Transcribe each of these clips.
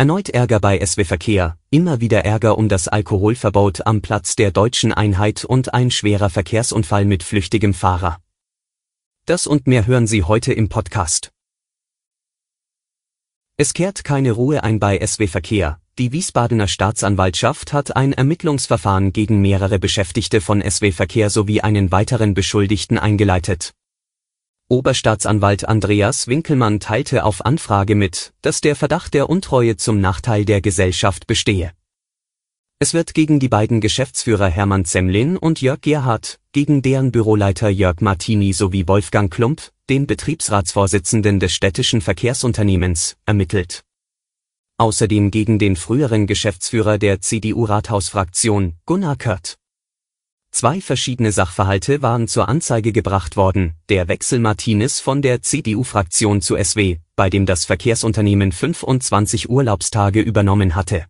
Erneut Ärger bei SW Verkehr, immer wieder Ärger um das Alkoholverbot am Platz der deutschen Einheit und ein schwerer Verkehrsunfall mit flüchtigem Fahrer. Das und mehr hören Sie heute im Podcast. Es kehrt keine Ruhe ein bei SW Verkehr. Die Wiesbadener Staatsanwaltschaft hat ein Ermittlungsverfahren gegen mehrere Beschäftigte von SW Verkehr sowie einen weiteren Beschuldigten eingeleitet. Oberstaatsanwalt Andreas Winkelmann teilte auf Anfrage mit, dass der Verdacht der Untreue zum Nachteil der Gesellschaft bestehe. Es wird gegen die beiden Geschäftsführer Hermann Zemlin und Jörg Gerhardt, gegen deren Büroleiter Jörg Martini sowie Wolfgang Klump, den Betriebsratsvorsitzenden des städtischen Verkehrsunternehmens, ermittelt. Außerdem gegen den früheren Geschäftsführer der CDU-Rathausfraktion, Gunnar Kört. Zwei verschiedene Sachverhalte waren zur Anzeige gebracht worden, der Wechsel Martinez von der CDU-Fraktion zu SW, bei dem das Verkehrsunternehmen 25 Urlaubstage übernommen hatte.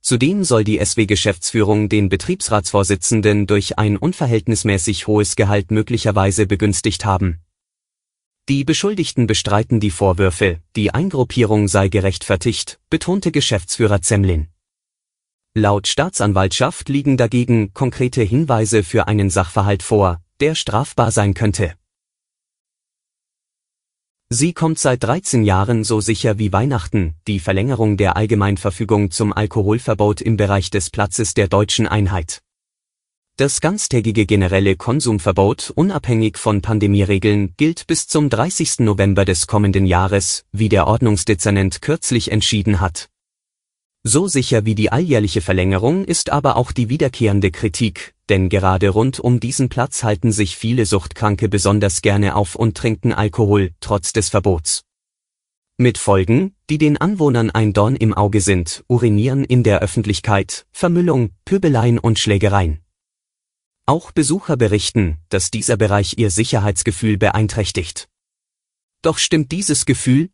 Zudem soll die SW-Geschäftsführung den Betriebsratsvorsitzenden durch ein unverhältnismäßig hohes Gehalt möglicherweise begünstigt haben. Die Beschuldigten bestreiten die Vorwürfe, die Eingruppierung sei gerechtfertigt, betonte Geschäftsführer Zemlin. Laut Staatsanwaltschaft liegen dagegen konkrete Hinweise für einen Sachverhalt vor, der strafbar sein könnte. Sie kommt seit 13 Jahren so sicher wie Weihnachten, die Verlängerung der Allgemeinverfügung zum Alkoholverbot im Bereich des Platzes der deutschen Einheit. Das ganztägige generelle Konsumverbot unabhängig von Pandemieregeln gilt bis zum 30. November des kommenden Jahres, wie der Ordnungsdezernent kürzlich entschieden hat. So sicher wie die alljährliche Verlängerung ist aber auch die wiederkehrende Kritik, denn gerade rund um diesen Platz halten sich viele Suchtkranke besonders gerne auf und trinken Alkohol, trotz des Verbots. Mit Folgen, die den Anwohnern ein Dorn im Auge sind, urinieren in der Öffentlichkeit, Vermüllung, Pöbeleien und Schlägereien. Auch Besucher berichten, dass dieser Bereich ihr Sicherheitsgefühl beeinträchtigt. Doch stimmt dieses Gefühl,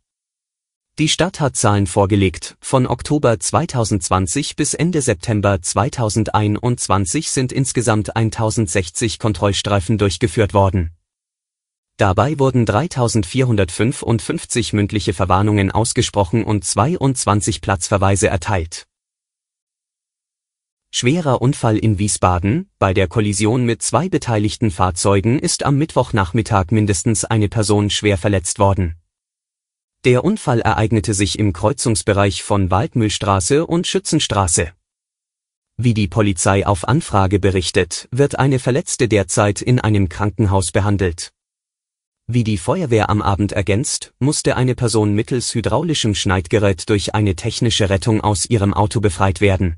die Stadt hat Zahlen vorgelegt, von Oktober 2020 bis Ende September 2021 sind insgesamt 1060 Kontrollstreifen durchgeführt worden. Dabei wurden 3455 mündliche Verwarnungen ausgesprochen und 22 Platzverweise erteilt. Schwerer Unfall in Wiesbaden, bei der Kollision mit zwei beteiligten Fahrzeugen ist am Mittwochnachmittag mindestens eine Person schwer verletzt worden. Der Unfall ereignete sich im Kreuzungsbereich von Waldmühlstraße und Schützenstraße. Wie die Polizei auf Anfrage berichtet, wird eine Verletzte derzeit in einem Krankenhaus behandelt. Wie die Feuerwehr am Abend ergänzt, musste eine Person mittels hydraulischem Schneidgerät durch eine technische Rettung aus ihrem Auto befreit werden.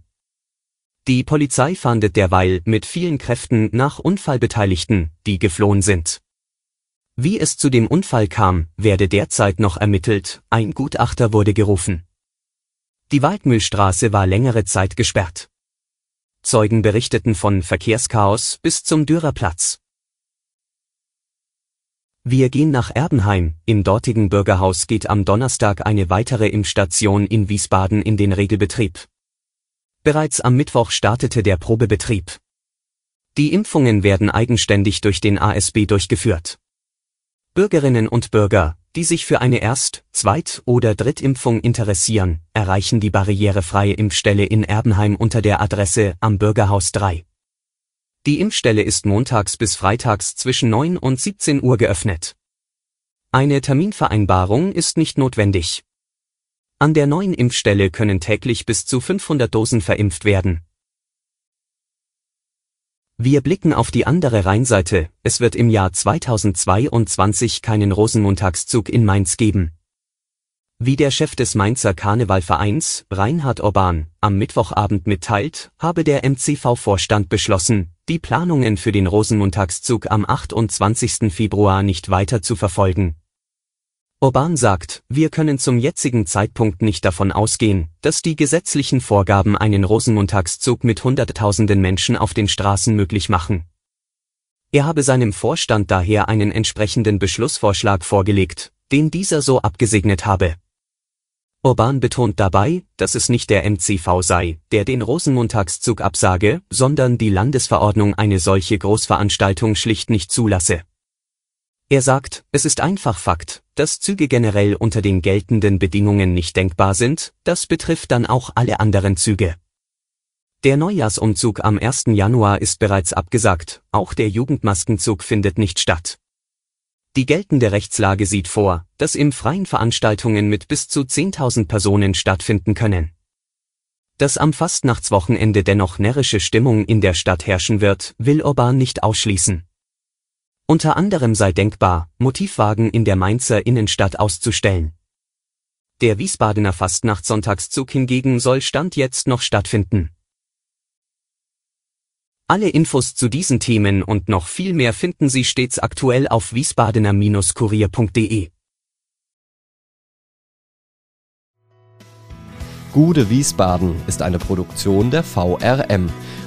Die Polizei fahndet derweil mit vielen Kräften nach Unfallbeteiligten, die geflohen sind. Wie es zu dem Unfall kam, werde derzeit noch ermittelt, ein Gutachter wurde gerufen. Die Waldmühlstraße war längere Zeit gesperrt. Zeugen berichteten von Verkehrschaos bis zum Dürerplatz. Wir gehen nach Erbenheim, im dortigen Bürgerhaus geht am Donnerstag eine weitere Impfstation in Wiesbaden in den Regelbetrieb. Bereits am Mittwoch startete der Probebetrieb. Die Impfungen werden eigenständig durch den ASB durchgeführt. Bürgerinnen und Bürger, die sich für eine Erst-, Zweit- oder Drittimpfung interessieren, erreichen die barrierefreie Impfstelle in Erbenheim unter der Adresse am Bürgerhaus 3. Die Impfstelle ist montags bis freitags zwischen 9 und 17 Uhr geöffnet. Eine Terminvereinbarung ist nicht notwendig. An der neuen Impfstelle können täglich bis zu 500 Dosen verimpft werden. Wir blicken auf die andere Rheinseite, es wird im Jahr 2022 keinen Rosenmontagszug in Mainz geben. Wie der Chef des Mainzer Karnevalvereins, Reinhard Orban, am Mittwochabend mitteilt, habe der MCV-Vorstand beschlossen, die Planungen für den Rosenmontagszug am 28. Februar nicht weiter zu verfolgen. Orban sagt, wir können zum jetzigen Zeitpunkt nicht davon ausgehen, dass die gesetzlichen Vorgaben einen Rosenmontagszug mit Hunderttausenden Menschen auf den Straßen möglich machen. Er habe seinem Vorstand daher einen entsprechenden Beschlussvorschlag vorgelegt, den dieser so abgesegnet habe. Orban betont dabei, dass es nicht der MCV sei, der den Rosenmontagszug absage, sondern die Landesverordnung eine solche Großveranstaltung schlicht nicht zulasse. Er sagt, es ist einfach Fakt, dass Züge generell unter den geltenden Bedingungen nicht denkbar sind, das betrifft dann auch alle anderen Züge. Der Neujahrsumzug am 1. Januar ist bereits abgesagt, auch der Jugendmaskenzug findet nicht statt. Die geltende Rechtslage sieht vor, dass im Freien Veranstaltungen mit bis zu 10.000 Personen stattfinden können. Dass am Fastnachtswochenende dennoch närrische Stimmung in der Stadt herrschen wird, will Orban nicht ausschließen. Unter anderem sei denkbar, Motivwagen in der Mainzer Innenstadt auszustellen. Der Wiesbadener Fastnachtssonntagszug hingegen soll Stand jetzt noch stattfinden. Alle Infos zu diesen Themen und noch viel mehr finden Sie stets aktuell auf wiesbadener-kurier.de. Gude Wiesbaden ist eine Produktion der VRM